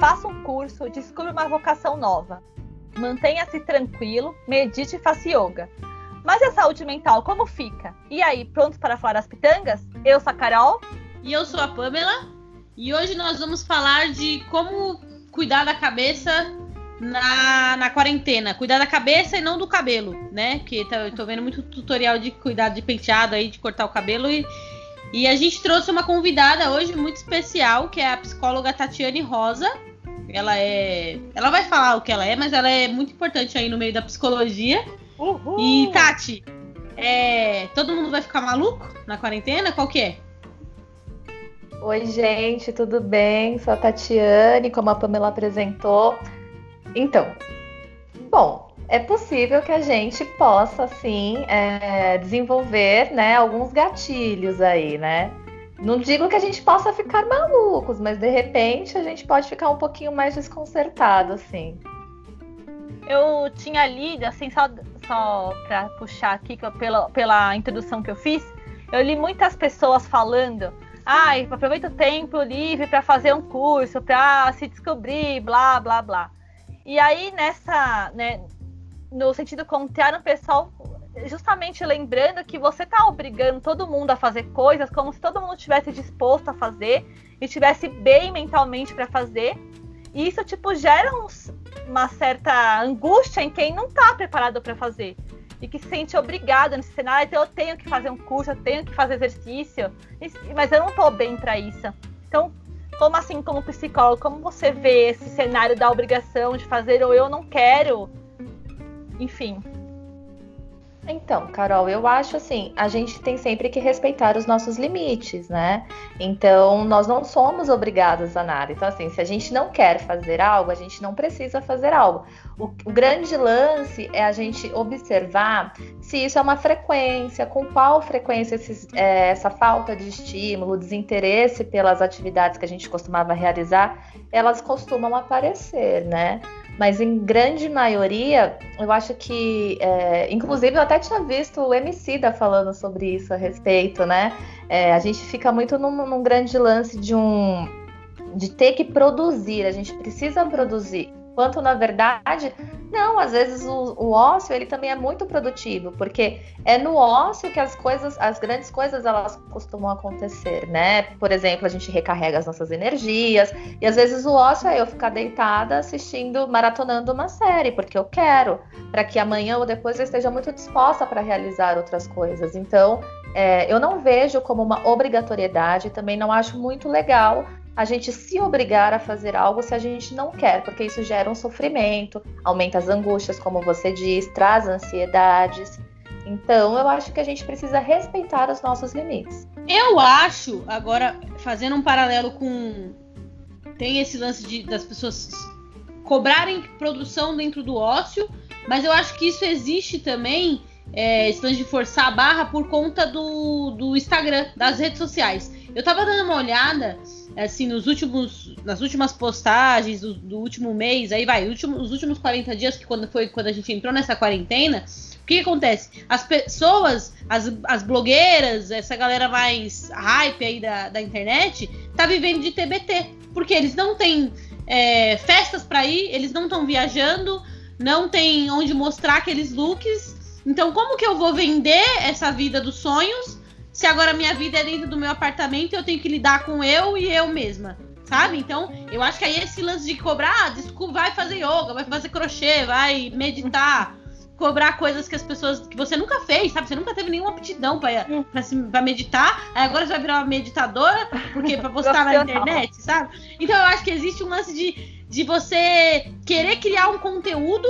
faça um curso, descubra uma vocação nova. Mantenha-se tranquilo, medite e faça yoga. Mas a saúde mental, como fica? E aí, prontos para falar das pitangas? Eu sou a Carol. E eu sou a Pamela. E hoje nós vamos falar de como cuidar da cabeça na, na quarentena. Cuidar da cabeça e não do cabelo, né? Porque tá, eu tô vendo muito tutorial de cuidar de penteado aí, de cortar o cabelo. E, e a gente trouxe uma convidada hoje muito especial, que é a psicóloga Tatiane Rosa. Ela é. Ela vai falar o que ela é, mas ela é muito importante aí no meio da psicologia. Uhul. E, Tati, é, todo mundo vai ficar maluco na quarentena? Qual que é? Oi, gente, tudo bem? Sou a Tatiane, como a Pamela apresentou. Então, bom, é possível que a gente possa, sim, é, desenvolver né, alguns gatilhos aí, né? Não digo que a gente possa ficar malucos, mas de repente a gente pode ficar um pouquinho mais desconcertado, assim. Eu tinha lido, assim, só, só para puxar aqui pela, pela introdução que eu fiz, eu li muitas pessoas falando ai, ah, aproveita o tempo livre para fazer um curso, para se descobrir, blá, blá, blá. E aí, nessa, né, no sentido contrário, o pessoal justamente lembrando que você está obrigando todo mundo a fazer coisas como se todo mundo estivesse disposto a fazer e estivesse bem mentalmente para fazer. E isso, tipo, gera uns, uma certa angústia em quem não está preparado para fazer e que se sente obrigado nesse cenário, então eu tenho que fazer um curso, eu tenho que fazer exercício, mas eu não estou bem para isso. Então, como assim, como psicólogo, como você vê esse cenário da obrigação de fazer ou eu não quero? Enfim. Então, Carol, eu acho assim, a gente tem sempre que respeitar os nossos limites, né? Então, nós não somos obrigados a nada. Então, assim, se a gente não quer fazer algo, a gente não precisa fazer algo. O, o grande lance é a gente observar se isso é uma frequência, com qual frequência esses, é, essa falta de estímulo, desinteresse pelas atividades que a gente costumava realizar, elas costumam aparecer, né? Mas em grande maioria, eu acho que, é, inclusive, eu até tinha visto o MC da falando sobre isso a respeito, né? É, a gente fica muito num, num grande lance de um de ter que produzir, a gente precisa produzir quanto na verdade, não, às vezes o, o, ócio ele também é muito produtivo, porque é no ócio que as coisas, as grandes coisas elas costumam acontecer, né? Por exemplo, a gente recarrega as nossas energias, e às vezes o ócio é eu ficar deitada assistindo, maratonando uma série, porque eu quero, para que amanhã ou depois eu esteja muito disposta para realizar outras coisas. Então, é, eu não vejo como uma obrigatoriedade, também não acho muito legal a gente se obrigar a fazer algo se a gente não quer, porque isso gera um sofrimento, aumenta as angústias, como você diz, traz ansiedades. Então, eu acho que a gente precisa respeitar os nossos limites. Eu acho, agora, fazendo um paralelo com. Tem esse lance de, das pessoas cobrarem produção dentro do ócio, mas eu acho que isso existe também, é, esse lance de forçar a barra por conta do, do Instagram, das redes sociais. Eu tava dando uma olhada assim, nos últimos, nas últimas postagens do, do último mês, aí vai, último, os últimos 40 dias, que quando foi quando a gente entrou nessa quarentena, o que, que acontece? As pessoas, as, as blogueiras, essa galera mais hype aí da, da internet, tá vivendo de TBT. Porque eles não têm é, festas para ir, eles não estão viajando, não tem onde mostrar aqueles looks. Então, como que eu vou vender essa vida dos sonhos se agora minha vida é dentro do meu apartamento, eu tenho que lidar com eu e eu mesma. Sabe? Então, eu acho que aí esse lance de cobrar, ah, desculpa, vai fazer yoga, vai fazer crochê, vai meditar, cobrar coisas que as pessoas. que você nunca fez, sabe? Você nunca teve nenhuma aptidão pra, pra, pra meditar, aí agora você vai virar uma meditadora, porque pra postar na internet, sabe? Então eu acho que existe um lance de, de você querer criar um conteúdo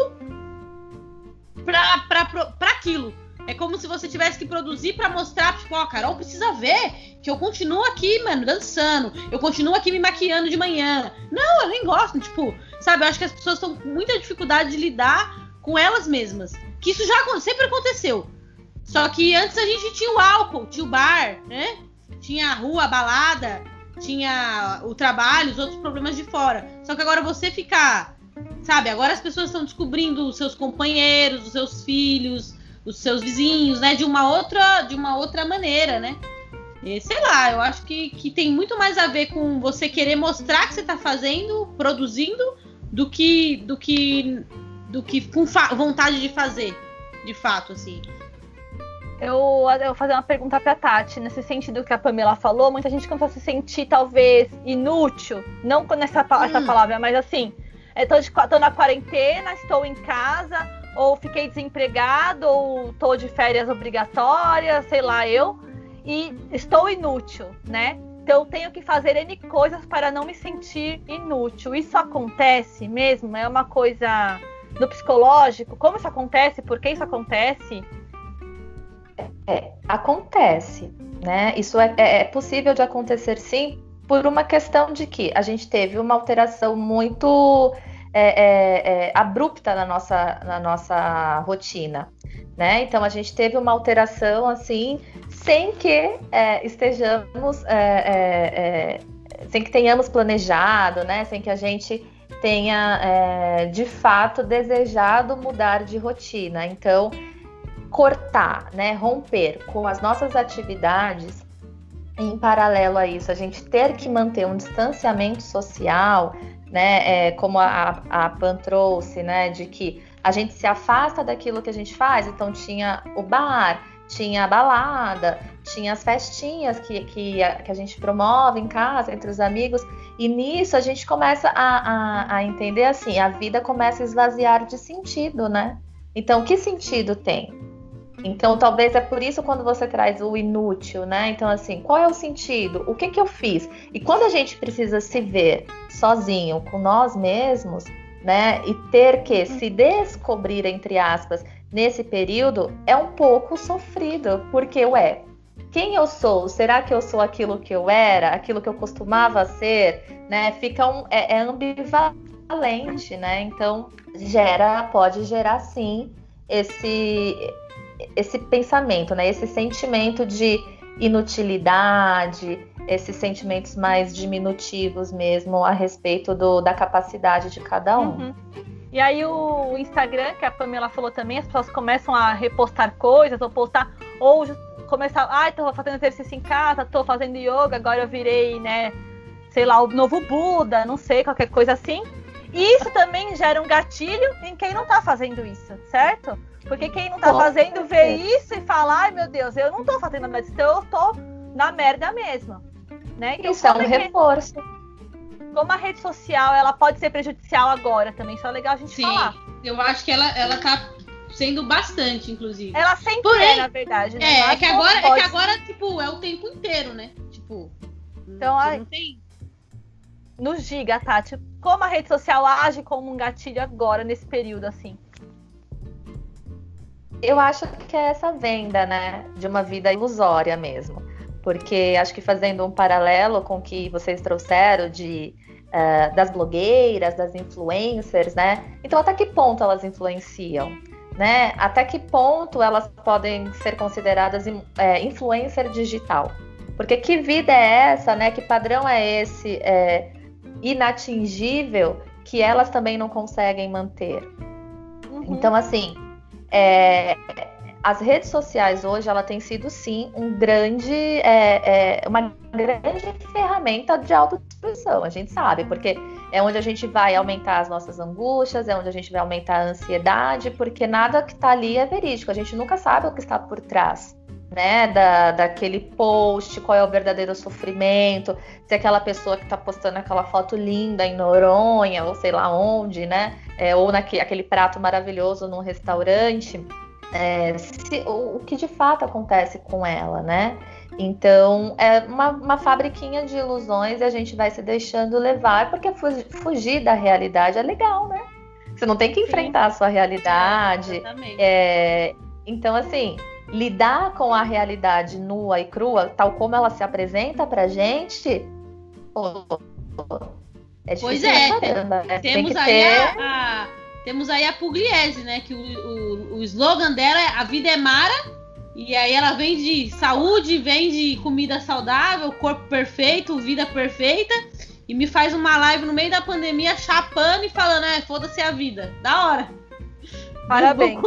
pra aquilo. É como se você tivesse que produzir para mostrar, tipo, ó, oh, Carol precisa ver que eu continuo aqui, mano, dançando. Eu continuo aqui me maquiando de manhã. Não, eu nem gosto, tipo, sabe? Eu acho que as pessoas estão com muita dificuldade de lidar com elas mesmas. Que isso já sempre aconteceu. Só que antes a gente tinha o álcool, tinha o bar, né? Tinha a rua, a balada, tinha o trabalho, os outros problemas de fora. Só que agora você ficar, sabe? Agora as pessoas estão descobrindo os seus companheiros, os seus filhos, os seus vizinhos, né? De uma outra, de uma outra maneira, né? E, sei lá, eu acho que, que tem muito mais a ver com você querer mostrar que você está fazendo, produzindo, do que do que do que com vontade de fazer, de fato, assim. Eu, eu vou fazer uma pergunta pra Tati, nesse sentido que a Pamela falou, muita gente começa a se sentir, talvez, inútil, não nessa hum. essa palavra, mas assim, estou tô, na quarentena, estou em casa, ou fiquei desempregado, ou tô de férias obrigatórias, sei lá, eu, e estou inútil, né? Então eu tenho que fazer N coisas para não me sentir inútil. Isso acontece mesmo? É uma coisa do psicológico? Como isso acontece? Por que isso acontece? É, acontece, né? Isso é, é, é possível de acontecer sim, por uma questão de que a gente teve uma alteração muito é, é, é, abrupta na nossa, na nossa rotina, né? Então a gente teve uma alteração assim, sem que é, estejamos, é, sem que tenhamos planejado, né? Sem que a gente tenha de fato desejado mudar de rotina. Então cortar, né, romper com as nossas atividades, em paralelo a isso, a gente ter que manter um distanciamento social, né, é, como a, a Pan trouxe, né, de que a gente se afasta daquilo que a gente faz, então tinha o bar, tinha a balada, tinha as festinhas que, que, a, que a gente promove em casa, entre os amigos, e nisso a gente começa a, a, a entender assim, a vida começa a esvaziar de sentido, né? Então, que sentido tem? Então, talvez é por isso quando você traz o inútil, né? Então, assim, qual é o sentido? O que que eu fiz? E quando a gente precisa se ver sozinho com nós mesmos, né? E ter que se descobrir, entre aspas, nesse período, é um pouco sofrido, porque, ué, quem eu sou? Será que eu sou aquilo que eu era? Aquilo que eu costumava ser? Né? Fica um, é, é ambivalente, né? Então, gera, pode gerar sim esse esse pensamento, né? Esse sentimento de inutilidade, esses sentimentos mais diminutivos mesmo a respeito do, da capacidade de cada um. Uhum. E aí o Instagram, que a Pamela falou também, as pessoas começam a repostar coisas, ou postar, ou começar, ai, ah, tô fazendo exercício em casa, tô fazendo yoga, agora eu virei, né, sei lá, o novo Buda, não sei, qualquer coisa assim. E isso também gera um gatilho em quem não tá fazendo isso, certo? Porque quem não tá fazendo vê isso e fala, ai meu Deus, eu não tô fazendo nada disso, então eu tô na merda mesmo. Né? Então, isso é um é reforço. Como a rede social ela pode ser prejudicial agora também, isso é legal a gente Sim, falar. Eu acho que ela, ela tá sendo bastante, inclusive. Ela sempre Porém, é, na verdade, né? É, é que agora, é que agora, tipo, é o tempo inteiro, né? Tipo, então, não, tem. Nos diga, Tati, como a rede social age como um gatilho agora, nesse período, assim? Eu acho que é essa venda, né, de uma vida ilusória mesmo. Porque acho que fazendo um paralelo com o que vocês trouxeram de uh, das blogueiras, das influencers, né? Então, até que ponto elas influenciam? Né? Até que ponto elas podem ser consideradas é, influencer digital? Porque que vida é essa, né? Que padrão é esse é, inatingível que elas também não conseguem manter? Uhum. Então, assim, é, as redes sociais hoje ela tem sido sim um grande, é, é, uma grande ferramenta de autodestruição, a gente sabe, porque é onde a gente vai aumentar as nossas angústias, é onde a gente vai aumentar a ansiedade, porque nada que está ali é verídico, a gente nunca sabe o que está por trás. Né, da, daquele post, qual é o verdadeiro sofrimento, se aquela pessoa que está postando aquela foto linda em Noronha, ou sei lá onde, né, é, ou naquele aquele prato maravilhoso num restaurante, é, se, o, o, que de fato acontece com ela, né? Então é uma, uma fabriquinha de ilusões e a gente vai se deixando levar, porque fugir, da realidade é legal, né? Você não tem que enfrentar Sim. a sua realidade. É, então, assim, lidar com a realidade nua e crua, tal como ela se apresenta pra gente, pô, é pois é, caramba, né? temos aí ter... a, a, temos aí a Pugliese, né? Que o, o, o slogan dela é a vida é mara. E aí ela vende saúde, vende comida saudável, corpo perfeito, vida perfeita. E me faz uma live no meio da pandemia chapando e falando, é, foda-se a vida. Da hora. Parabéns.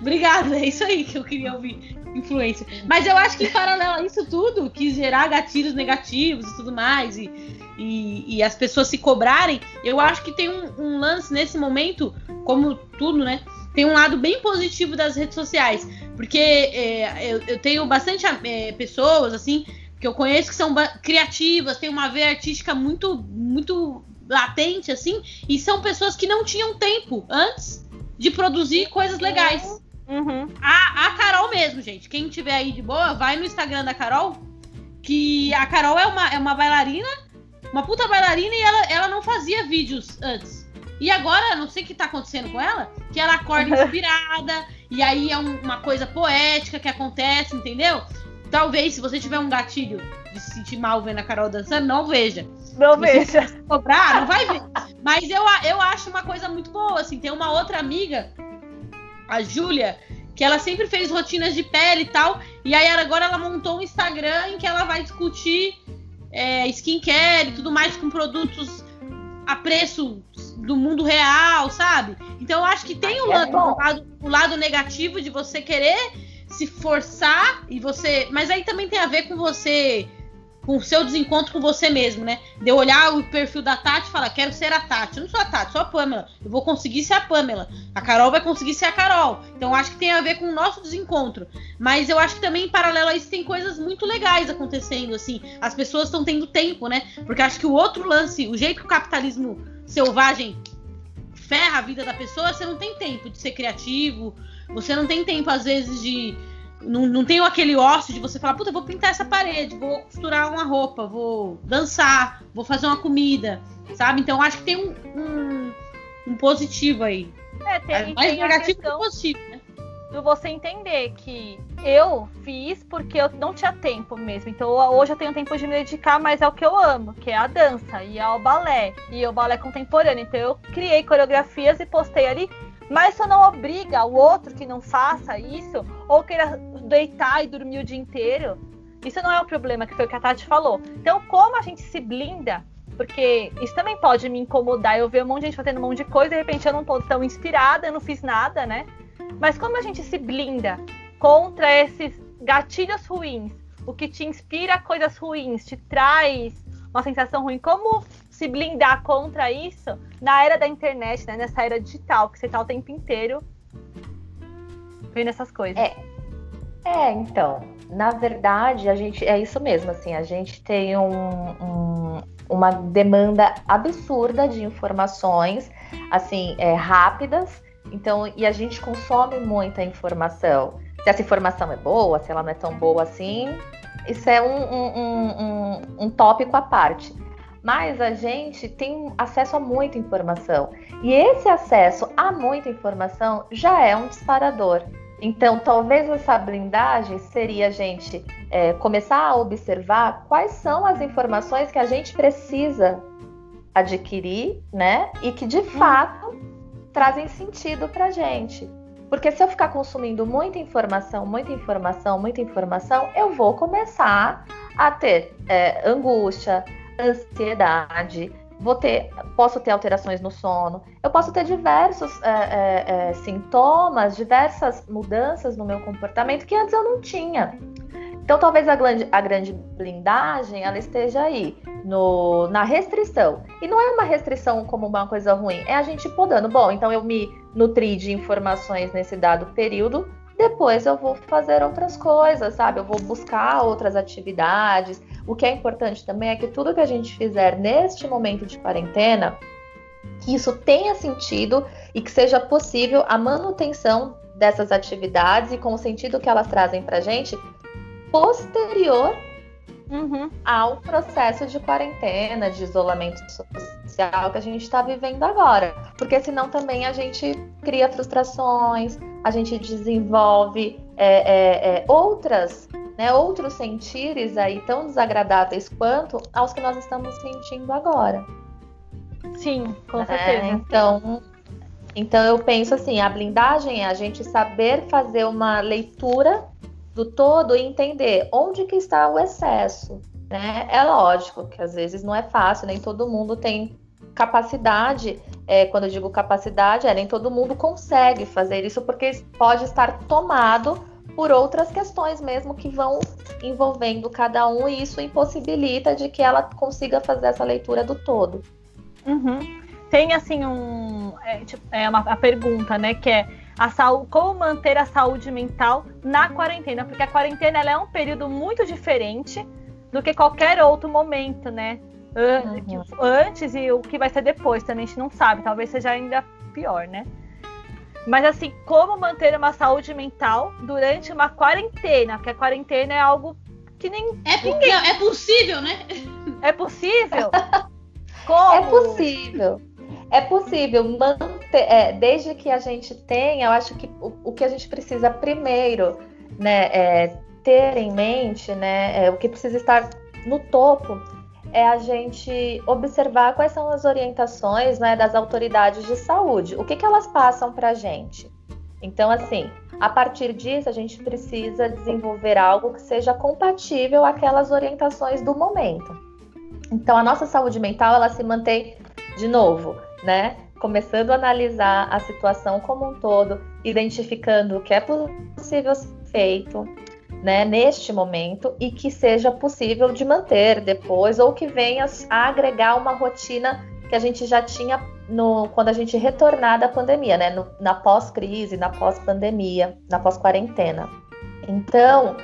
Obrigada, é isso aí que eu queria ouvir. Influência. Mas eu acho que em paralelo a isso tudo, quis gerar gatilhos negativos e tudo mais, e, e, e as pessoas se cobrarem, eu acho que tem um, um, lance nesse momento, como tudo, né? Tem um lado bem positivo das redes sociais, porque é, eu, eu, tenho bastante é, pessoas, assim, que eu conheço que são criativas, têm uma veia artística muito, muito latente, assim, e são pessoas que não tinham tempo antes de produzir coisas legais. Uhum. A, a Carol mesmo, gente. Quem tiver aí de boa, vai no Instagram da Carol. Que a Carol é uma, é uma bailarina, uma puta bailarina, e ela, ela não fazia vídeos antes. E agora, não sei o que tá acontecendo com ela, que ela acorda inspirada, e aí é um, uma coisa poética que acontece, entendeu? Talvez, se você tiver um gatilho de se sentir mal vendo a Carol dançando, não veja. Não veja. Cobrar, não vai ver. Mas eu, eu acho uma coisa muito boa, assim. Tem uma outra amiga, a Júlia, que ela sempre fez rotinas de pele e tal. E aí agora ela montou um Instagram em que ela vai discutir é, skincare e tudo mais com produtos a preço do mundo real, sabe? Então eu acho que tem o, é lado, o, lado, o lado negativo de você querer se forçar e você. Mas aí também tem a ver com você. Com o seu desencontro com você mesmo, né? De eu olhar o perfil da Tati e falar, quero ser a Tati. Eu não sou a Tati, sou a Pamela. Eu vou conseguir ser a Pamela. A Carol vai conseguir ser a Carol. Então acho que tem a ver com o nosso desencontro. Mas eu acho que também, em paralelo a isso, tem coisas muito legais acontecendo, assim. As pessoas estão tendo tempo, né? Porque acho que o outro lance, o jeito que o capitalismo selvagem ferra a vida da pessoa, você não tem tempo de ser criativo, você não tem tempo, às vezes, de. Não, não tem aquele ócio de você falar, puta, vou pintar essa parede, vou costurar uma roupa, vou dançar, vou fazer uma comida, sabe? Então acho que tem um, um, um positivo aí. É, tem, é mais tem negativo que positivo, né? Do você entender que eu fiz porque eu não tinha tempo mesmo. Então hoje eu tenho tempo de me dedicar, mas é o que eu amo, que é a dança e ao balé. E o balé contemporâneo. Então eu criei coreografias e postei ali mas isso não obriga o outro que não faça isso, ou queira deitar e dormir o dia inteiro. Isso não é o problema, que foi o que a Tati falou. Então, como a gente se blinda, porque isso também pode me incomodar, eu ver um monte de gente fazendo um monte de coisa, de repente eu não tô tão inspirada, eu não fiz nada, né? Mas como a gente se blinda contra esses gatilhos ruins, o que te inspira coisas ruins, te traz uma sensação ruim, como se blindar contra isso na era da internet, né? Nessa era digital, que você tá o tempo inteiro vendo essas coisas. É, é então, na verdade, a gente é isso mesmo, assim, a gente tem um, um, uma demanda absurda de informações, assim, é, rápidas, então, e a gente consome muita informação. Se essa informação é boa, se ela não é tão boa assim, isso é um, um, um, um tópico à parte mas a gente tem acesso a muita informação. E esse acesso a muita informação já é um disparador. Então, talvez essa blindagem seria a gente é, começar a observar quais são as informações que a gente precisa adquirir, né? E que de fato trazem sentido para a gente. Porque se eu ficar consumindo muita informação, muita informação, muita informação, eu vou começar a ter é, angústia, ansiedade, vou ter, posso ter alterações no sono, eu posso ter diversos é, é, é, sintomas, diversas mudanças no meu comportamento que antes eu não tinha. Então, talvez a grande, a grande blindagem ela esteja aí no, na restrição. E não é uma restrição como uma coisa ruim, é a gente podando. Bom, então eu me nutri de informações nesse dado período, depois eu vou fazer outras coisas, sabe? Eu vou buscar outras atividades, o que é importante também é que tudo que a gente fizer neste momento de quarentena, que isso tenha sentido e que seja possível a manutenção dessas atividades e com o sentido que elas trazem para gente posterior uhum. ao processo de quarentena, de isolamento social que a gente está vivendo agora. Porque senão também a gente cria frustrações, a gente desenvolve é, é, é, outras né, outros sentires aí tão desagradáveis quanto aos que nós estamos sentindo agora. Sim, com né? certeza. Então, então eu penso assim, a blindagem é a gente saber fazer uma leitura do todo e entender onde que está o excesso. Né? É lógico que às vezes não é fácil, nem todo mundo tem capacidade. É, quando eu digo capacidade, é nem todo mundo consegue fazer isso porque pode estar tomado por outras questões mesmo que vão envolvendo cada um e isso impossibilita de que ela consiga fazer essa leitura do todo. Uhum. Tem assim um é, tipo, é uma a pergunta, né, que é a saúde, como manter a saúde mental na quarentena, porque a quarentena é um período muito diferente do que qualquer outro momento, né? Uhum. Antes e o que vai ser depois também a gente não sabe, talvez seja ainda pior, né? Mas assim, como manter uma saúde mental durante uma quarentena? Porque a quarentena é algo que nem. É, ninguém... é possível, né? É possível? como? É possível. É possível manter, é, desde que a gente tenha, eu acho que o, o que a gente precisa primeiro, né, é, ter em mente, né, é, o que precisa estar no topo é a gente observar quais são as orientações né, das autoridades de saúde, o que, que elas passam para a gente. Então, assim, a partir disso, a gente precisa desenvolver algo que seja compatível àquelas orientações do momento. Então, a nossa saúde mental, ela se mantém, de novo, né? Começando a analisar a situação como um todo, identificando o que é possível ser feito, né, neste momento e que seja possível de manter depois ou que venha a agregar uma rotina que a gente já tinha no, quando a gente retornar da pandemia, né, no, na pós-crise, na pós-pandemia, na pós-quarentena. Então,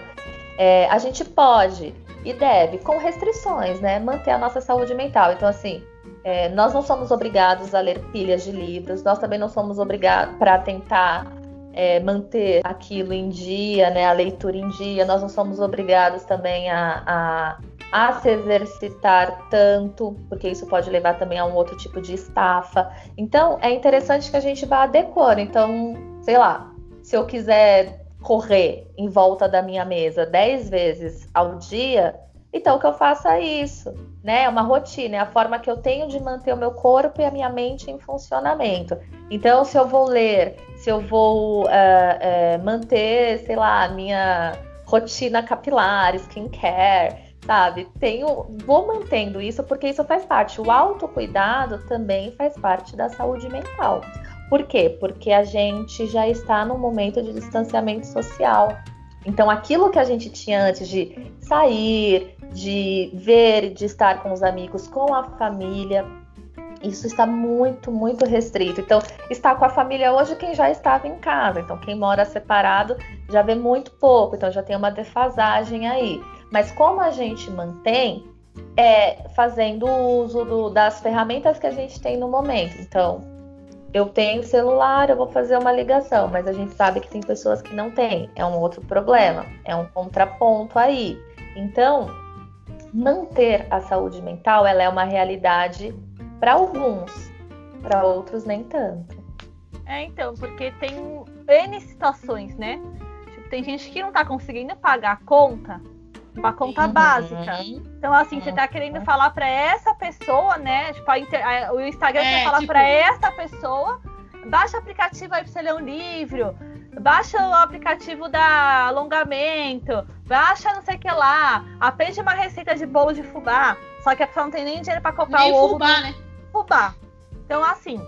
é, a gente pode e deve, com restrições, né, manter a nossa saúde mental. Então, assim, é, nós não somos obrigados a ler pilhas de livros, nós também não somos obrigados para tentar é, manter aquilo em dia, né, a leitura em dia. Nós não somos obrigados também a, a, a se exercitar tanto, porque isso pode levar também a um outro tipo de estafa. Então, é interessante que a gente vá adequando. Então, sei lá, se eu quiser correr em volta da minha mesa 10 vezes ao dia, então que eu faça isso, né? É uma rotina, é a forma que eu tenho de manter o meu corpo e a minha mente em funcionamento. Então, se eu vou ler, se eu vou uh, uh, manter, sei lá, a minha rotina capilar, skincare, sabe? Tenho, vou mantendo isso porque isso faz parte. O autocuidado também faz parte da saúde mental. Por quê? Porque a gente já está num momento de distanciamento social. Então, aquilo que a gente tinha antes de sair, de ver, de estar com os amigos, com a família, isso está muito, muito restrito. Então, está com a família hoje quem já estava em casa. Então, quem mora separado já vê muito pouco. Então, já tem uma defasagem aí. Mas como a gente mantém, é fazendo uso do, das ferramentas que a gente tem no momento. Então, eu tenho celular, eu vou fazer uma ligação, mas a gente sabe que tem pessoas que não têm. É um outro problema, é um contraponto aí. Então, manter a saúde mental, ela é uma realidade para alguns, para outros nem tanto. É, então, porque tem N situações, né? Tipo, tem gente que não tá conseguindo pagar a conta, uma conta uhum. básica. Então, assim, você tá querendo uhum. falar para essa pessoa, né? Tipo, a inter... o Instagram é, quer falar tipo... para essa pessoa, baixa o aplicativo aí pra você ler um livro, baixa o aplicativo da alongamento, baixa não sei o que lá, aprende uma receita de bolo de fubá. Só que a pessoa não tem nem dinheiro para comprar nem o ovo. Fubá, né? Fubá. Então, assim.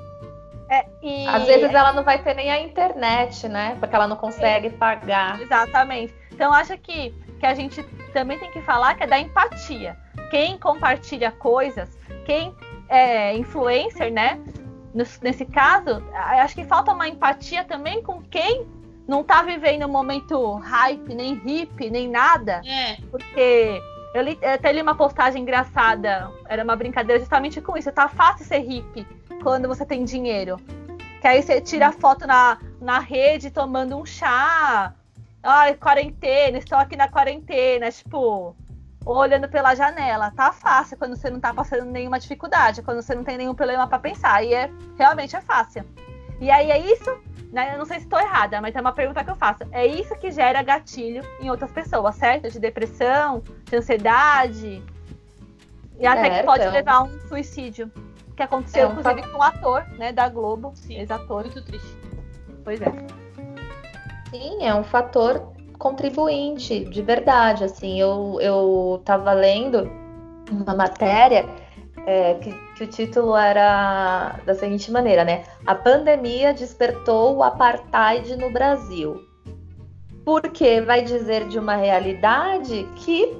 É, e... Às vezes ela não vai ter nem a internet, né? Porque ela não consegue é, pagar. Exatamente. Então, acho que que a gente também tem que falar que é da empatia. Quem compartilha coisas, quem é influencer, né? Nesse caso, acho que falta uma empatia também com quem não tá vivendo um momento hype, nem hip, nem nada. É. Porque eu, li, eu até li uma postagem engraçada, era uma brincadeira justamente com isso. Tá fácil ser hip quando você tem dinheiro. Que aí você tira foto na, na rede tomando um chá, Ai, quarentena, estou aqui na quarentena, tipo, olhando pela janela. Tá fácil quando você não tá passando nenhuma dificuldade, quando você não tem nenhum problema para pensar. E é realmente é fácil. E aí é isso, né? Eu não sei se estou errada, mas é uma pergunta que eu faço. É isso que gera gatilho em outras pessoas, certo? De depressão, de ansiedade. E até que pode levar a um suicídio. Que aconteceu, é um inclusive, com um ator, né, da Globo. Sim, ex-ator. Muito triste. Pois é. Sim, é um fator contribuinte, de verdade. Assim, eu, eu tava lendo uma matéria é, que, que, o título era da seguinte maneira, né? A pandemia despertou o apartheid no Brasil. porque vai dizer de uma realidade que,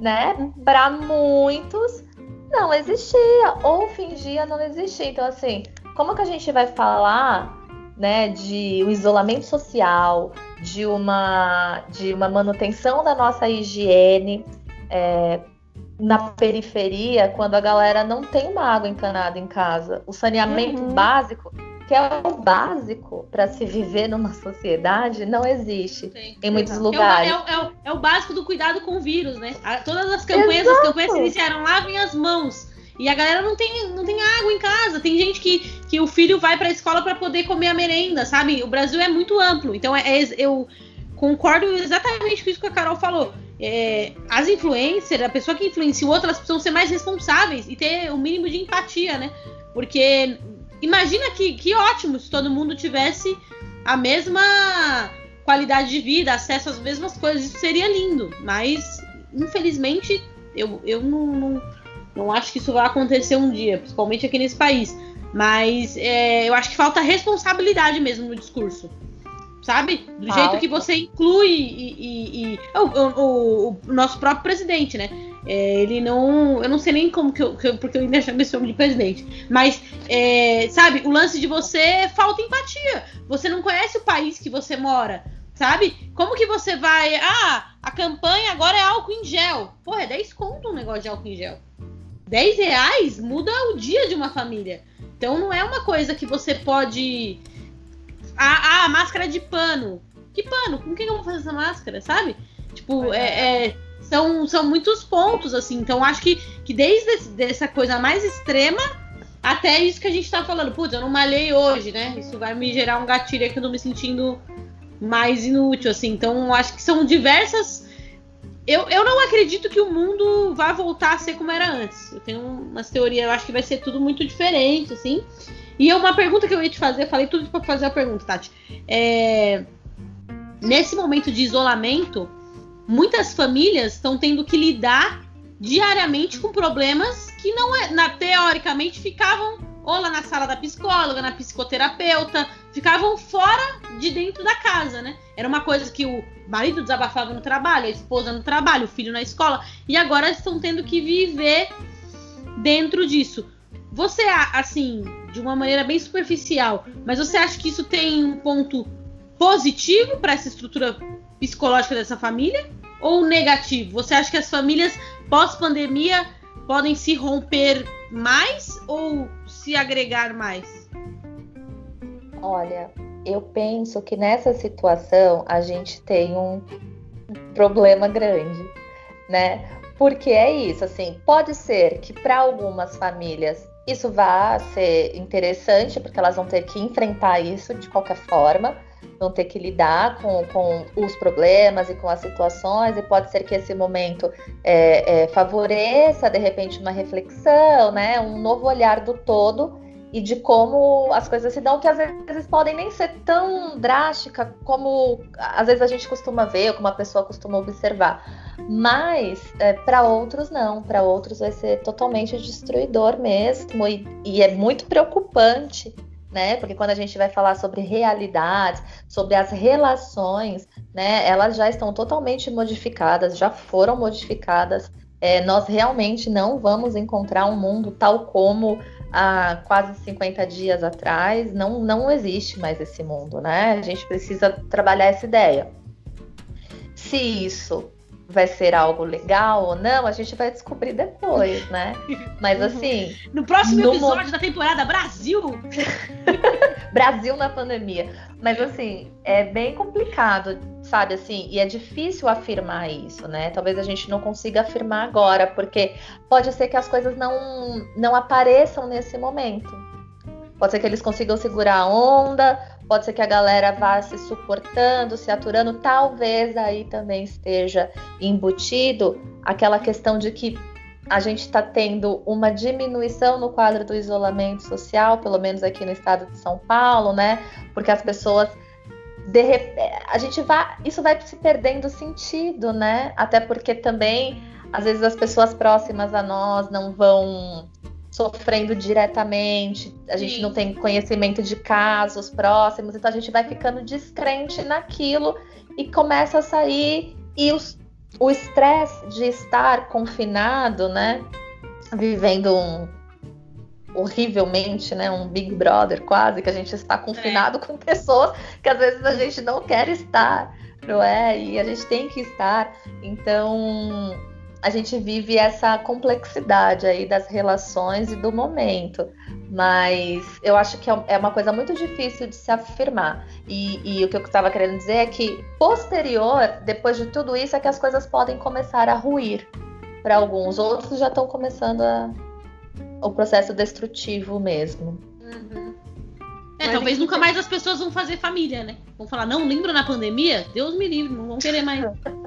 né, para muitos não existia ou fingia não existir. Então, assim, como que a gente vai falar, né, de o um isolamento social, de uma, de uma manutenção da nossa higiene é, na periferia, quando a galera não tem uma água encanada em casa? O saneamento uhum. básico que é o básico para se viver numa sociedade, não existe Sim, em muitos exato. lugares. É o, é, o, é o, básico do cuidado com o vírus, né? todas as campanhas, exato. as campanhas se iniciaram, lavem as mãos. E a galera não tem, não tem água em casa. Tem gente que, que o filho vai para a escola para poder comer a merenda, sabe? O Brasil é muito amplo. Então, é, é, eu concordo exatamente com isso que a Carol falou. É, as influencers, a pessoa que influencia o outro, elas precisam ser mais responsáveis e ter o um mínimo de empatia, né? Porque Imagina que, que ótimo se todo mundo tivesse a mesma qualidade de vida, acesso às mesmas coisas. Isso seria lindo. Mas, infelizmente, eu, eu não, não, não acho que isso vai acontecer um dia, principalmente aqui nesse país. Mas é, eu acho que falta responsabilidade mesmo no discurso. Sabe? Do falta. jeito que você inclui e, e, e o, o, o, nosso próprio presidente, né? É, ele não. Eu não sei nem como que eu. Que eu porque eu ainda chamo esse homem de presidente. Mas, é, sabe, o lance de você falta empatia. Você não conhece o país que você mora. Sabe? Como que você vai. Ah, a campanha agora é álcool em gel. Porra, é 10 conto um negócio de álcool em gel. 10 reais muda o dia de uma família. Então não é uma coisa que você pode. Ah, ah máscara de pano. Que pano? Com quem eu vou fazer essa máscara, sabe? Tipo, é, é são, são muitos pontos, assim. Então, acho que, que desde esse, essa coisa mais extrema até isso que a gente tá falando. Putz, eu não malhei hoje, né? Isso vai me gerar um gatilho aqui, eu tô me sentindo mais inútil, assim. Então, acho que são diversas. Eu, eu não acredito que o mundo vá voltar a ser como era antes. Eu tenho umas teorias, eu acho que vai ser tudo muito diferente, assim. E uma pergunta que eu ia te fazer, falei tudo para fazer a pergunta, Tati. É, nesse momento de isolamento, muitas famílias estão tendo que lidar diariamente com problemas que não é, na, teoricamente ficavam ou lá na sala da psicóloga, na psicoterapeuta, ficavam fora de dentro da casa, né? Era uma coisa que o marido desabafava no trabalho, a esposa no trabalho, o filho na escola, e agora estão tendo que viver dentro disso. Você, assim, de uma maneira bem superficial, mas você acha que isso tem um ponto positivo para essa estrutura psicológica dessa família ou negativo? Você acha que as famílias pós-pandemia podem se romper mais ou se agregar mais? Olha, eu penso que nessa situação a gente tem um problema grande, né? Porque é isso, assim, pode ser que para algumas famílias isso vá ser interessante, porque elas vão ter que enfrentar isso de qualquer forma vão ter que lidar com, com os problemas e com as situações, e pode ser que esse momento é, é, favoreça, de repente, uma reflexão, né, um novo olhar do todo e de como as coisas se dão, que às vezes podem nem ser tão drástica como às vezes a gente costuma ver, como a pessoa costuma observar. Mas é, para outros não, para outros vai ser totalmente destruidor mesmo e, e é muito preocupante né? Porque quando a gente vai falar sobre realidades, sobre as relações, né? Elas já estão totalmente modificadas, já foram modificadas. É, nós realmente não vamos encontrar um mundo tal como há quase 50 dias atrás. Não, não existe mais esse mundo, né? A gente precisa trabalhar essa ideia. Se isso vai ser algo legal ou não, a gente vai descobrir depois, né? Mas uhum. assim. No próximo no episódio mo... da temporada Brasil! Brasil na pandemia. Mas assim, é bem complicado, sabe assim, e é difícil afirmar isso, né? Talvez a gente não consiga afirmar agora, porque pode ser que as coisas não, não apareçam nesse momento. Pode ser que eles consigam segurar a onda, pode ser que a galera vá se suportando, se aturando, talvez aí também esteja embutido aquela questão de que a gente está tendo uma diminuição no quadro do isolamento social, pelo menos aqui no estado de São Paulo, né? Porque as pessoas de a gente vai, isso vai se perdendo sentido, né? Até porque também às vezes as pessoas próximas a nós não vão sofrendo diretamente, a gente Sim. não tem conhecimento de casos próximos, então a gente vai ficando descrente naquilo e começa a sair e os, o estresse de estar confinado, né? Vivendo um, horrivelmente, né? Um Big Brother quase, que a gente está confinado é. com pessoas que às vezes a gente não quer estar, não é? E a gente tem que estar. Então a gente vive essa complexidade aí das relações e do momento. Mas eu acho que é, é uma coisa muito difícil de se afirmar. E, e o que eu estava querendo dizer é que, posterior, depois de tudo isso, é que as coisas podem começar a ruir para alguns. Outros já estão começando a, o processo destrutivo mesmo. Uhum. É, Mas talvez nunca mais as pessoas vão fazer família, né? Vão falar, não, lembra na pandemia? Deus me livre, não vão querer mais.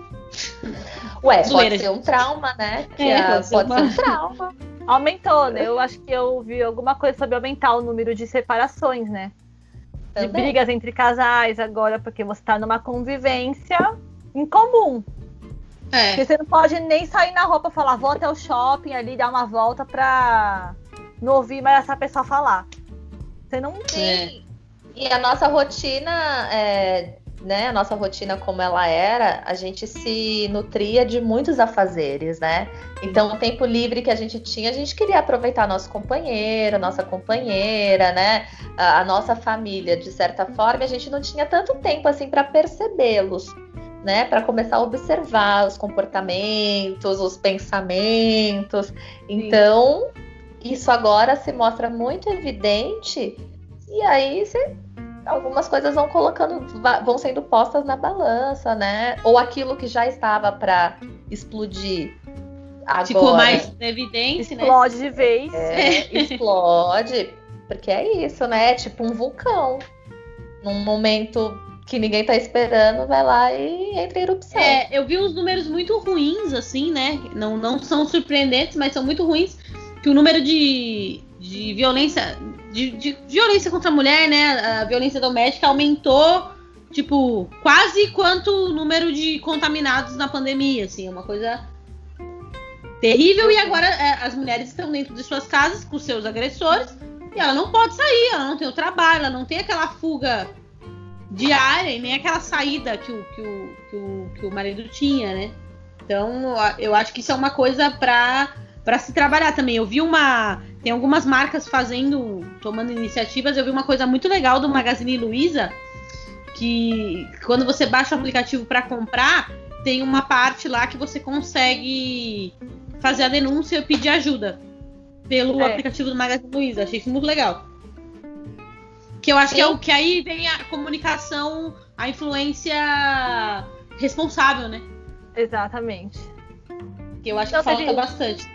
Ué, pode ser um trauma, né? É, pode, pode ser, um trauma. Aumentou, né? Eu acho que eu vi alguma coisa sobre aumentar o número de separações, né? Também. De brigas entre casais agora, porque você tá numa convivência em comum. É. Porque você não pode nem sair na roupa e falar, vou até o shopping ali, dar uma volta pra não ouvir mais essa pessoa falar. Você não tem. É. E a nossa rotina, é, né? A nossa rotina como ela era, a gente se nutria de muitos afazeres, né? Então, o tempo livre que a gente tinha, a gente queria aproveitar nosso companheiro, nossa companheira, né? A, a nossa família, de certa forma, a gente não tinha tanto tempo assim para percebê-los né, para começar a observar os comportamentos, os pensamentos. Então, Sim. isso agora se mostra muito evidente e aí você, algumas coisas vão colocando, vão sendo postas na balança, né? Ou aquilo que já estava para explodir agora ficou mais evidente, explode né? de vez, é, explode, porque é isso, né? tipo um vulcão. Num momento que ninguém tá esperando, vai lá e entra em erupção. É, eu vi uns números muito ruins, assim, né? Não, não são surpreendentes, mas são muito ruins. Que o número de, de violência. De, de violência contra a mulher, né? A violência doméstica aumentou, tipo, quase quanto o número de contaminados na pandemia, assim, é uma coisa terrível. E agora é, as mulheres estão dentro de suas casas com seus agressores e ela não pode sair, ela não tem o trabalho, ela não tem aquela fuga diária e nem aquela saída que o, que o, que o, que o marido tinha, né? Então, eu acho que isso é uma coisa para para se trabalhar também. Eu vi uma. Tem algumas marcas fazendo, tomando iniciativas. Eu vi uma coisa muito legal do Magazine Luiza, que quando você baixa o aplicativo para comprar, tem uma parte lá que você consegue fazer a denúncia e pedir ajuda pelo é. aplicativo do Magazine Luiza. Achei isso muito legal. Que eu acho Sim. que é o que aí vem a comunicação, a influência responsável, né? Exatamente. Que eu acho que falta bastante.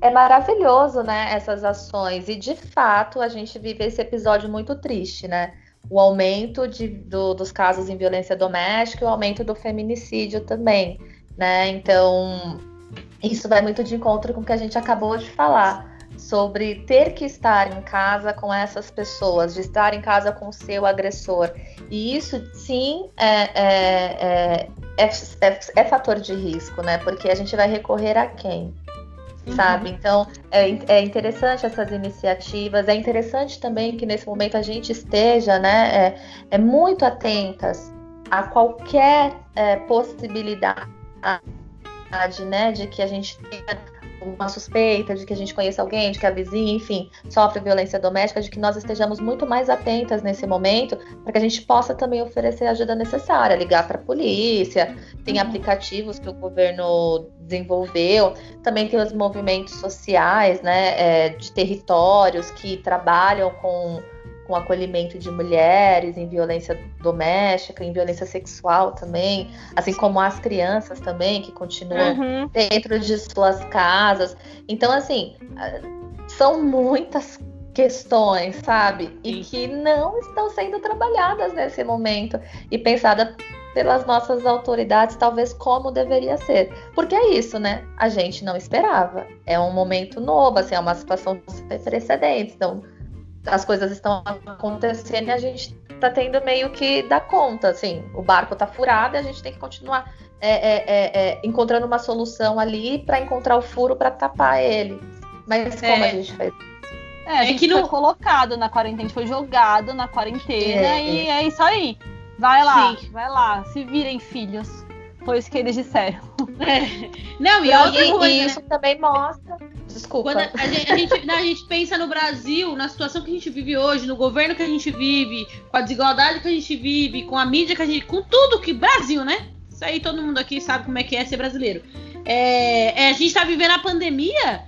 É maravilhoso, né, essas ações. E de fato, a gente vive esse episódio muito triste, né? O aumento de, do, dos casos em violência doméstica e o aumento do feminicídio também, né? Então, isso vai muito de encontro com o que a gente acabou de falar sobre ter que estar em casa com essas pessoas, de estar em casa com o seu agressor. E isso, sim, é, é, é, é, fator de risco, né? Porque a gente vai recorrer a quem? Uhum. Sabe? Então, é, é interessante essas iniciativas. É interessante também que nesse momento a gente esteja, né? É, é muito atentas a qualquer possibilidade, né? De que a gente tenha uma suspeita de que a gente conheça alguém, de que a vizinha, enfim, sofre violência doméstica, de que nós estejamos muito mais atentas nesse momento, para que a gente possa também oferecer a ajuda necessária, ligar para a polícia, tem uhum. aplicativos que o governo desenvolveu, também tem os movimentos sociais, né, é, de territórios que trabalham com com acolhimento de mulheres em violência doméstica, em violência sexual também, assim como as crianças também que continuam uhum. dentro de suas casas. Então, assim, são muitas questões, sabe? E que não estão sendo trabalhadas nesse momento e pensadas pelas nossas autoridades, talvez como deveria ser. Porque é isso, né? A gente não esperava. É um momento novo, assim, é uma situação sem precedentes. Então, as coisas estão acontecendo e a gente tá tendo meio que dar conta, assim, o barco tá furado e a gente tem que continuar é, é, é, é encontrando uma solução ali para encontrar o furo para tapar ele. Mas como a é. gente faz? É, a é gente foi colocado na quarentena, a gente foi jogado na quarentena e é isso aí. Vai lá, Sim. vai lá, se virem filhos. Foi isso que eles disseram. É. Não, e, e outra coisa, e isso né? também mostra. Desculpa. Quando a, gente, a, gente, a gente pensa no Brasil, na situação que a gente vive hoje, no governo que a gente vive, com a desigualdade que a gente vive, com a mídia que a gente. com tudo que. Brasil, né? Isso aí todo mundo aqui sabe como é que é ser brasileiro. É, é, a gente tá vivendo a pandemia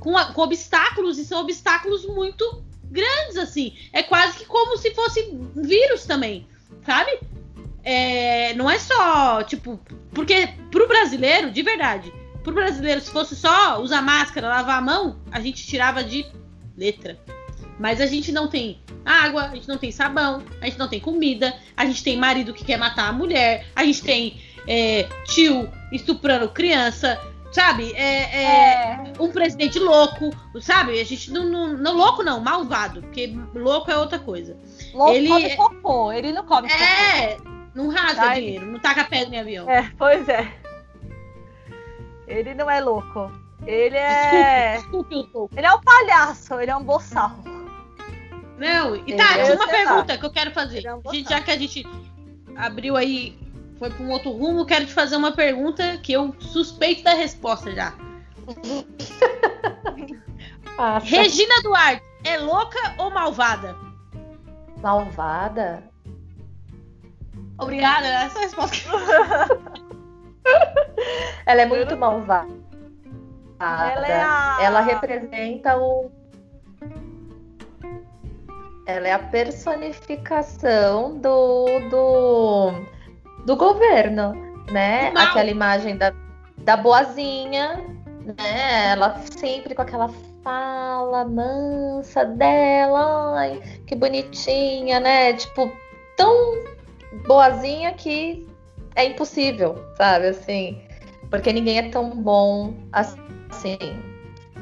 com, a, com obstáculos, e são obstáculos muito grandes, assim. É quase que como se fosse vírus também, sabe? É, não é só, tipo, porque pro brasileiro, de verdade, pro brasileiro, se fosse só usar máscara, lavar a mão, a gente tirava de letra. Mas a gente não tem água, a gente não tem sabão, a gente não tem comida, a gente tem marido que quer matar a mulher, a gente tem é, tio estuprando criança, sabe? É, é, é, um presidente louco, sabe? A gente não, não, não, louco não, malvado, porque louco é outra coisa. Louco ele come cocô, ele não come é, cocô. não rasga dinheiro, não taca pedra em avião. É, pois é. Ele não é louco. Ele é. Ele é um palhaço, ele é um boçal. Não, e tá, é uma pergunta que eu quero fazer. É um gente, já que a gente abriu aí, foi para um outro rumo, quero te fazer uma pergunta que eu suspeito da resposta já. Regina Duarte, é louca ou malvada? Malvada? Obrigada, essa é a resposta. Ela é muito malvada. Ela, é a... ela representa o ela é a personificação do, do, do governo, né? Aquela imagem da, da boazinha, né? Ela sempre com aquela fala mansa dela, ai, que bonitinha, né? Tipo, tão boazinha que é impossível, sabe? Assim, porque ninguém é tão bom assim.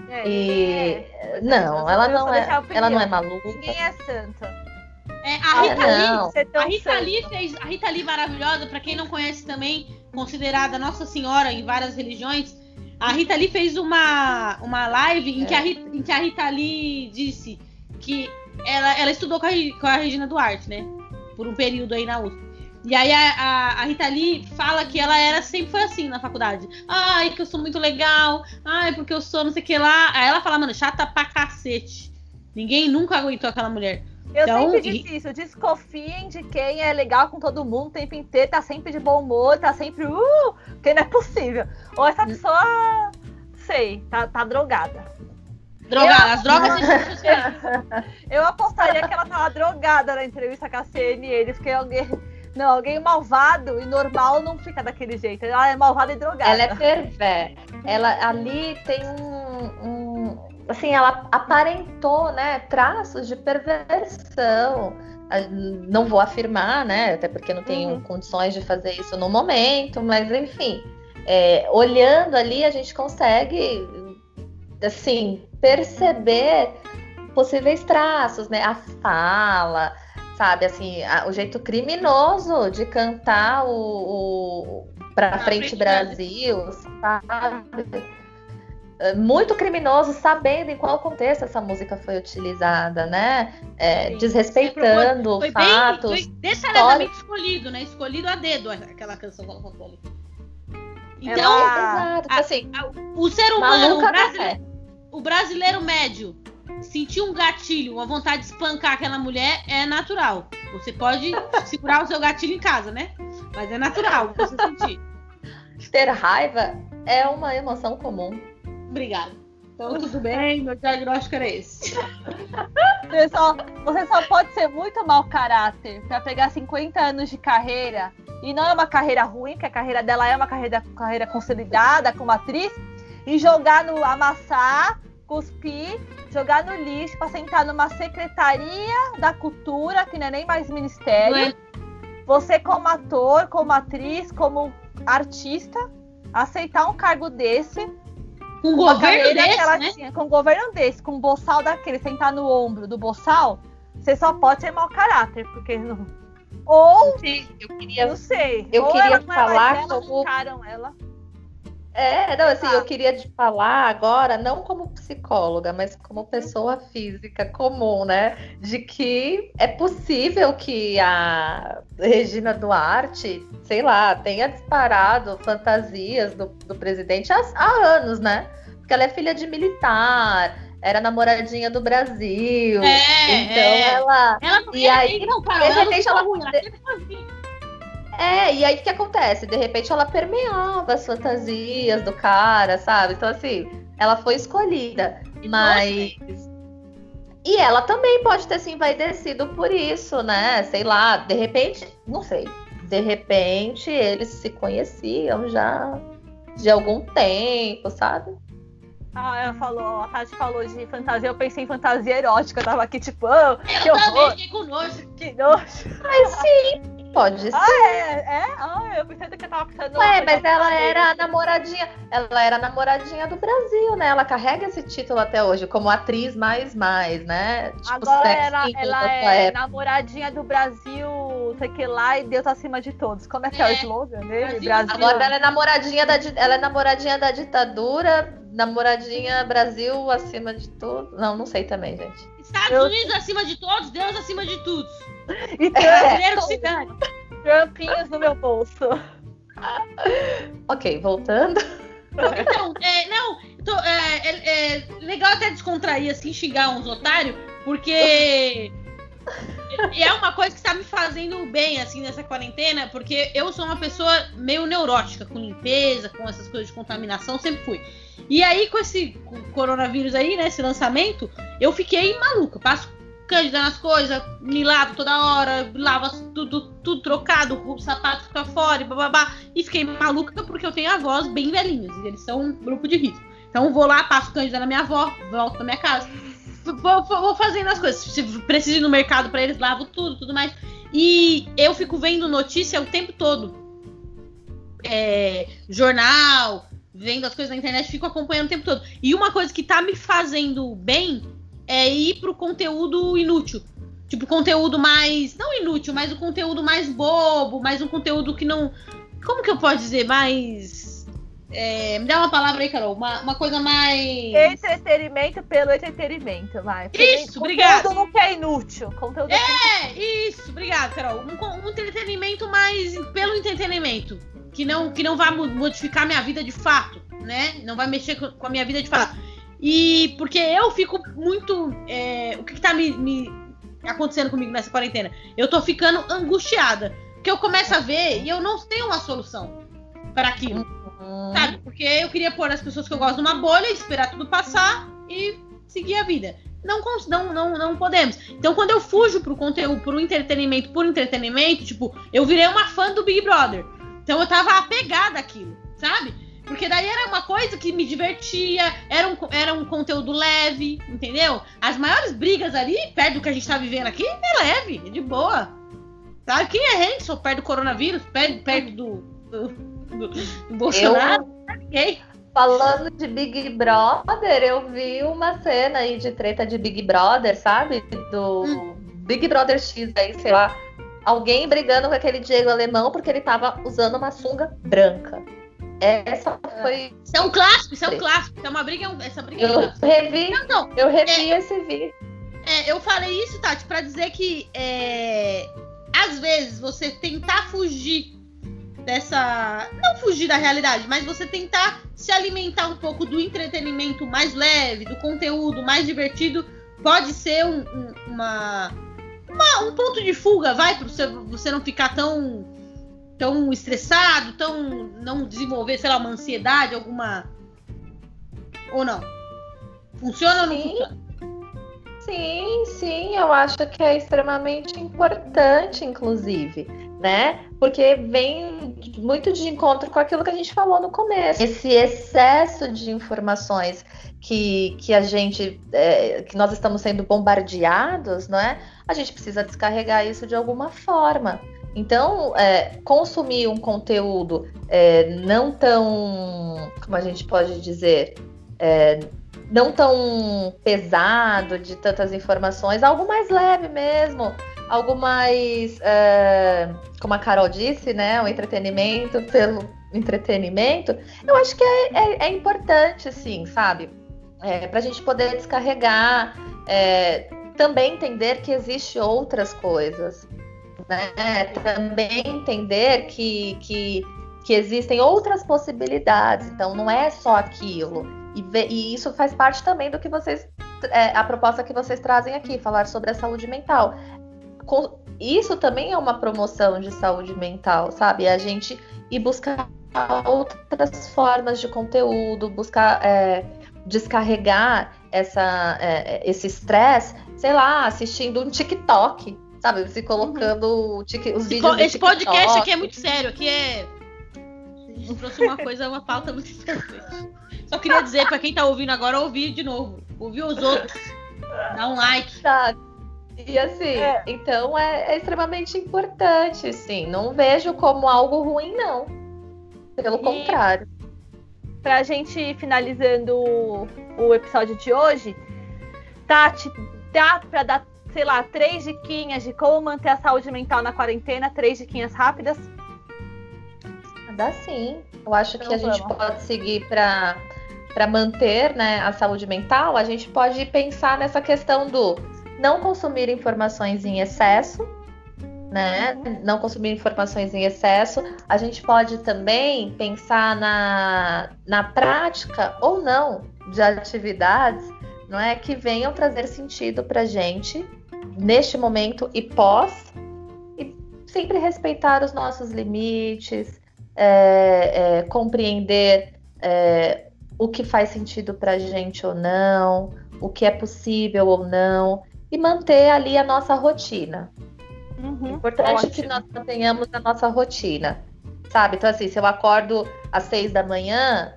É, e é. não, ela não é, ela não é maluca. Ninguém é santa. É, a ah, Rita, Lee, a Rita Lee fez. A Rita Lee maravilhosa, para quem não conhece também, considerada Nossa Senhora em várias religiões. A Rita Lee fez uma, uma live em, é. que a Rita, em que a Rita Lee disse que ela, ela estudou com a, com a Regina Duarte, né? Por um período aí na USP. E aí a, a, a, Rita Lee fala que ela era sempre foi assim na faculdade. Ai, que eu sou muito legal. Ai, porque eu sou não sei o que lá. Aí ela fala, mano, chata pra cacete. Ninguém nunca aguentou aquela mulher. Eu então, sempre disse isso, desconfiem de quem é legal com todo mundo o tempo inteiro, tá sempre de bom humor, tá sempre, uh, que não é possível. Ou essa pessoa, sei, tá, tá drogada. Drogada, eu... as drogas Eu apostaria que ela tava drogada na entrevista com a CNN, porque alguém não, alguém malvado e normal não fica daquele jeito. Ela é malvada e drogada. Ela é perversa. Ela ali tem um, um, assim, ela aparentou, né, traços de perversão. Não vou afirmar, né, até porque não tenho uhum. condições de fazer isso no momento, mas enfim, é, olhando ali a gente consegue, assim, perceber possíveis traços, né, a fala, sabe? Assim, a, o jeito criminoso de cantar o, o Pra Frente, Brasil, sabe? É, muito criminoso, sabendo em qual contexto essa música foi utilizada, né? É, desrespeitando foi fatos. Bem, foi detalhadamente escolhido, né? Escolhido a dedo aquela canção que ela cantou ali. Então, Ela... exato, a, assim, a, o ser humano, o brasileiro, o brasileiro médio, sentir um gatilho, uma vontade de espancar aquela mulher é natural. Você pode segurar o seu gatilho em casa, né? Mas é natural você sentir. Ter raiva é uma emoção comum. Obrigada. Então tudo bem, meu diagnóstico era esse. Você só, você só pode ser muito mau caráter para pegar 50 anos de carreira e não é uma carreira ruim, porque a carreira dela é uma carreira, carreira consolidada como atriz, e jogar no amassar cuspir, jogar no lixo para sentar numa secretaria da cultura, que não é nem mais ministério. É? Você, como ator, como atriz, como artista, aceitar um cargo desse. Com um governo desse, né? Tinha, com um governo desse, com um boçal daquele, sentar no ombro do boçal, você só pode ser mau caráter, porque não. Ou. Sim, eu queria. Não sei. Eu queria falar como. ela. É, não, assim, eu queria te falar agora, não como psicóloga, mas como pessoa física comum, né? De que é possível que a Regina Duarte, sei lá, tenha disparado fantasias do, do presidente há, há anos, né? Porque ela é filha de militar, era namoradinha do Brasil. É, então é. ela. Ela não E aí, não, cara, de repente, ela- ela. É, e aí o que acontece? De repente ela permeava as fantasias do cara, sabe? Então, assim, ela foi escolhida. Mas. E ela também pode ter se envaidecido por isso, né? Sei lá, de repente, não sei. De repente eles se conheciam já de algum tempo, sabe? Ah, ela falou, a Tati falou de fantasia, eu pensei em fantasia erótica, eu tava aqui tipo, que Eu também horror, fiquei com nojo. que nojo. Mas sim, pode ser. Ah, é, é? Ah, eu pensei que eu tava pensando... Ué, mas ela era a namoradinha, ela era a namoradinha do Brasil, né? Ela carrega esse título até hoje, como atriz mais mais, né? Tipo, Agora ela, ela é época. namoradinha do Brasil, sei que lá, e Deus acima de todos. Como é que é, o É. slogan dele? Brasil- Brasil. Agora ela é namoradinha da ela é namoradinha da ditadura, namoradinha Brasil acima de tudo. Não, não sei também, gente. Estados Eu- Unidos acima de todos, Deus acima de tudo. E Trump, Brasileiro que se dane. No meu bolso. Ok, voltando. Então, é, não, tô- é, é- é legal até descontrair assim, xingar uns otários, porque é uma coisa que está me fazendo bem assim nessa quarentena, porque eu sou uma pessoa meio neurótica com limpeza, com essas coisas de contaminação, sempre fui. E aí, com esse coronavírus aí, né, esse lançamento, eu fiquei maluca. Passo cândida nas coisas, me lavo toda hora, lavo tudo, tudo trocado, o sapato fica fora e bababá. E fiquei maluca porque eu tenho avós bem velhinhos e eles são um grupo de risco. Então vou lá, passo cândida na minha avó, volto pra minha casa. Vou, vou- fazendo as coisas. Se preciso ir no mercado pra eles, lavo tudo, tudo mais. E eu fico vendo notícia o tempo todo. É, jornal, vendo as coisas na internet, fico acompanhando o tempo todo. E uma coisa que tá me fazendo bem é ir pro conteúdo inútil. Tipo, conteúdo mais. Não inútil, mas o conteúdo mais bobo, mais um conteúdo que não. Como que eu posso dizer? Mais. é, me dá uma palavra aí, Carol. Uma, uma coisa mais. Entretenimento pelo entretenimento, vai. Isso, Conteúdo obrigado. não que é inútil. Conteúdo É, isso, obrigado, Carol. Um, um entretenimento mais pelo entretenimento. Que não, que não vai mo- modificar minha vida de fato, né? Não vai mexer com a minha vida de fato. E porque eu fico muito. é, o que, que tá me, me acontecendo comigo nessa quarentena? Eu tô ficando angustiada. Porque eu começo a ver e eu não tenho uma solução para aquilo. Hum, Sabe? Porque eu queria pôr as pessoas que eu gosto numa bolha, esperar tudo passar e seguir a vida. Não, não, não, não podemos. Então, quando eu fujo pro conteúdo, pro entretenimento, por entretenimento, tipo, eu virei uma fã do Big Brother. Então eu tava apegada àquilo, sabe? Porque daí era uma coisa que me divertia, era um, era um conteúdo leve, entendeu? As maiores brigas ali, perto do que a gente tá vivendo aqui, é leve, é de boa. Sabe? Quem é Henderson perto do coronavírus, perto, perto do, do, do- do Bolsonaro? É ninguém. Falando de Big Brother, eu vi uma cena aí de treta de Big Brother, sabe? Do Hum. Big Brother X aí, sei lá. Alguém brigando com aquele Diego alemão porque ele tava usando uma sunga branca. Essa foi. Isso é um clássico, isso é um clássico. Isso é uma briga, é essa briga é um Eu clássico. revi, Não, não. eu revi esse vídeo. É, eu falei isso, Tati, pra dizer que é, às vezes você tentar fugir dessa. Não fugir da realidade, mas você tentar se alimentar um pouco do entretenimento mais leve, do conteúdo mais divertido, pode ser um, um- uma, uma- um ponto de fuga, vai, pra você, você não ficar tão, tão estressado, tão. não desenvolver, sei lá, uma ansiedade, alguma. Ou não? Funciona ou não funciona? Sim, sim, eu acho que é extremamente importante, inclusive, né? Porque vem muito de encontro com aquilo que a gente falou no começo. Esse excesso de informações que, que a gente, é, que nós estamos sendo bombardeados, não é? A gente precisa descarregar isso de alguma forma. Então, é, consumir um conteúdo é, não tão, como a gente pode dizer, é, não tão pesado, de tantas informações, algo mais leve mesmo, algo mais, é, como a Carol disse, né, o entretenimento pelo, entretenimento, eu acho que é, é, é importante, assim, sabe? É, para a gente poder descarregar, é, também entender que existe outras coisas, né? Também entender que, que, que existem outras possibilidades, então não é só aquilo. E, e isso faz parte também do que vocês, é, a proposta que vocês trazem aqui, falar sobre a saúde mental. Isso também é uma promoção de saúde mental, sabe? A gente ir buscar outras formas de conteúdo, buscar é, descarregar essa, é, esse estresse, sei lá, assistindo um TikTok, sabe? Se colocando uhum. tic, os vídeos. Esse podcast aqui é muito sério, aqui é. A gente trouxe uma coisa, uma pauta muito importante. Só queria dizer para quem tá ouvindo agora, ouvir de novo. Ouvir os outros. Dá um like. Tá. E assim, é. então é, é, extremamente importante, sim. Não vejo como algo ruim, não. Pelo e... contrário. Pra gente finalizando o, o episódio de hoje, Tati, dá pra dar, sei lá, três diquinhas de como manter a saúde mental na quarentena? Três diquinhas rápidas? Dá sim. Eu acho então, que a vamos. gente pode seguir para para manter né, a saúde mental, a gente pode pensar nessa questão do não consumir informações em excesso, né? Uhum. Não consumir informações em excesso. A gente pode também pensar na, na prática ou não de atividades, não é, que venham trazer sentido para gente neste momento e pós, e sempre respeitar os nossos limites, é, é, compreender é, o que faz sentido para gente ou não, o que é possível ou não e manter ali a nossa rotina. Uhum, Importante ótimo. que nós mantenhamos a nossa rotina, sabe? Então, assim, se eu acordo às seis da manhã,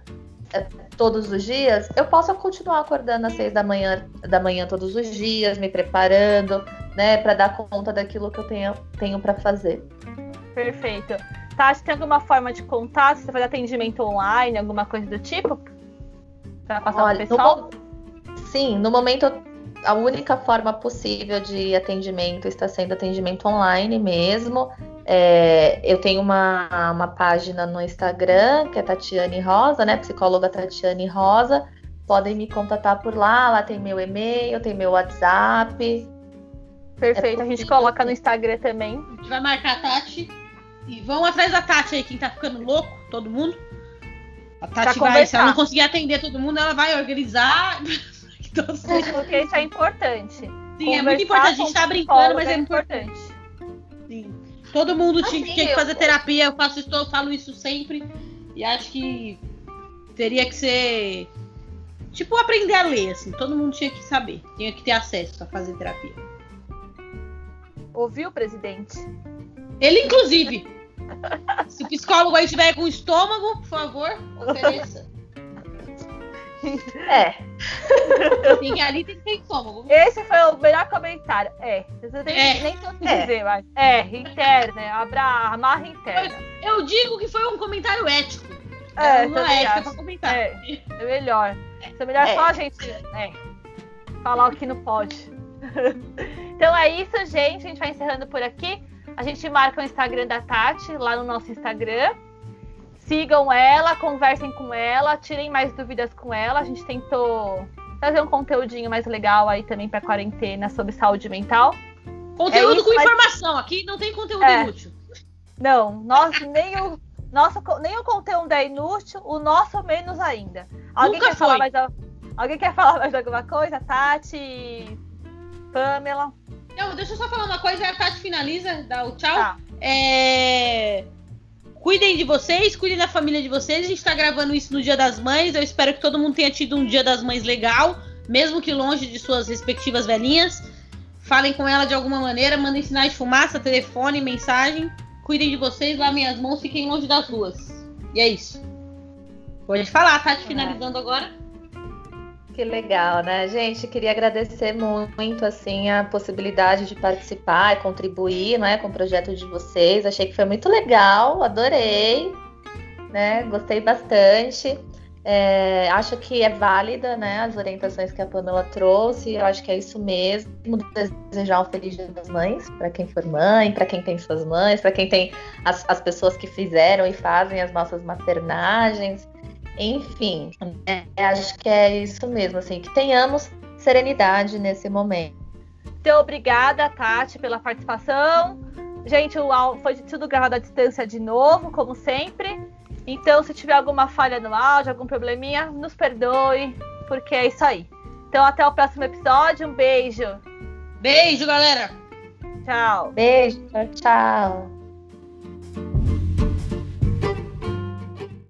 é, todos os dias, eu posso continuar acordando às seis da manhã, da manhã todos os dias, me preparando, né, para dar conta daquilo que eu tenho, tenho para fazer. Perfeito. Tati, tem alguma forma de contato? Você faz atendimento online, alguma coisa do tipo? Para passar Olha, pessoal? No, sim, no momento a única forma possível de atendimento está sendo atendimento online mesmo. É, eu tenho uma, uma página no Instagram, que é Tatiane Rosa, né? Psicóloga Tatiane Rosa. Podem me contatar por lá, lá tem meu e-mail, tem meu WhatsApp. Perfeito, é a gente coloca no Instagram também. A gente vai marcar a Tati. E vão atrás da Tati aí, quem tá ficando louco, todo mundo. A Tati vai, se ela não conseguir atender todo mundo, ela vai organizar Porque isso é importante. Sim, Conversar é muito importante. A gente tá brincando, mas é, é importante. Sim. Todo mundo assim, tinha que fazer eu... terapia, eu faço isso, eu falo isso sempre. E acho que teria que ser. Tipo, aprender a ler, assim. Todo mundo tinha que saber. Tinha que ter acesso a fazer terapia. Ouviu, presidente? Ele, inclusive. Se o psicólogo aí tiver com estômago, por favor, ofereça. É. Tem, ali tem que ter estômago. Esse foi o melhor comentário. É. Você tem é. nem o que é. dizer, mas. É, interna. Abra, amarra interna. Eu, eu digo que foi um comentário ético. É, não é ética pra comentar. É, é melhor. É melhor é. só a gente é, falar o que não pode. então é isso, gente. A gente vai encerrando por aqui. A gente marca o Instagram da Tati lá no nosso Instagram. Sigam ela, conversem com ela, tirem mais dúvidas com ela. A gente tentou fazer um conteúdinho mais legal aí também para quarentena sobre saúde mental. Conteúdo é isso, com mas... informação, aqui não tem conteúdo é. inútil. Não, nós nem o nosso nem o conteúdo é inútil, o nosso menos ainda. Alguém Nunca quer foi. falar mais alguém quer falar mais alguma coisa? Tati, Pamela. Não, deixa eu só falar uma coisa, a Tati finaliza, dá o tchau. Tá. É... Cuidem de vocês, cuidem da família de vocês. A gente tá gravando isso no Dia das Mães. Eu espero que todo mundo tenha tido um Dia das Mães legal, mesmo que longe de suas respectivas velhinhas. Falem com ela de alguma maneira, mandem sinais de fumaça, telefone, mensagem. Cuidem de vocês, lavem as mãos, fiquem longe das ruas. E é isso. Pode falar, Tati, tá finalizando agora. Que legal, né, gente? Queria agradecer muito assim a possibilidade de participar e contribuir, né, com o projeto de vocês. Achei que foi muito legal, adorei, né? Gostei bastante. É, acho que é válida, né, as orientações que a Pamela trouxe. Eu acho que é isso mesmo. Desejar um feliz Dia das Mães para quem for mãe, para quem tem suas mães, para quem tem as, as, pessoas que fizeram e fazem as nossas maternagens. Enfim, é, acho que é isso mesmo, assim, que tenhamos serenidade nesse momento. Então, obrigada, Tati, pela participação. Gente, o foi tudo gravado à distância de novo, como sempre. Então, se tiver alguma falha no áudio, algum probleminha, nos perdoe, porque é isso aí. Então, até o próximo episódio. Um beijo. Beijo, galera. Tchau. Beijo, tchau.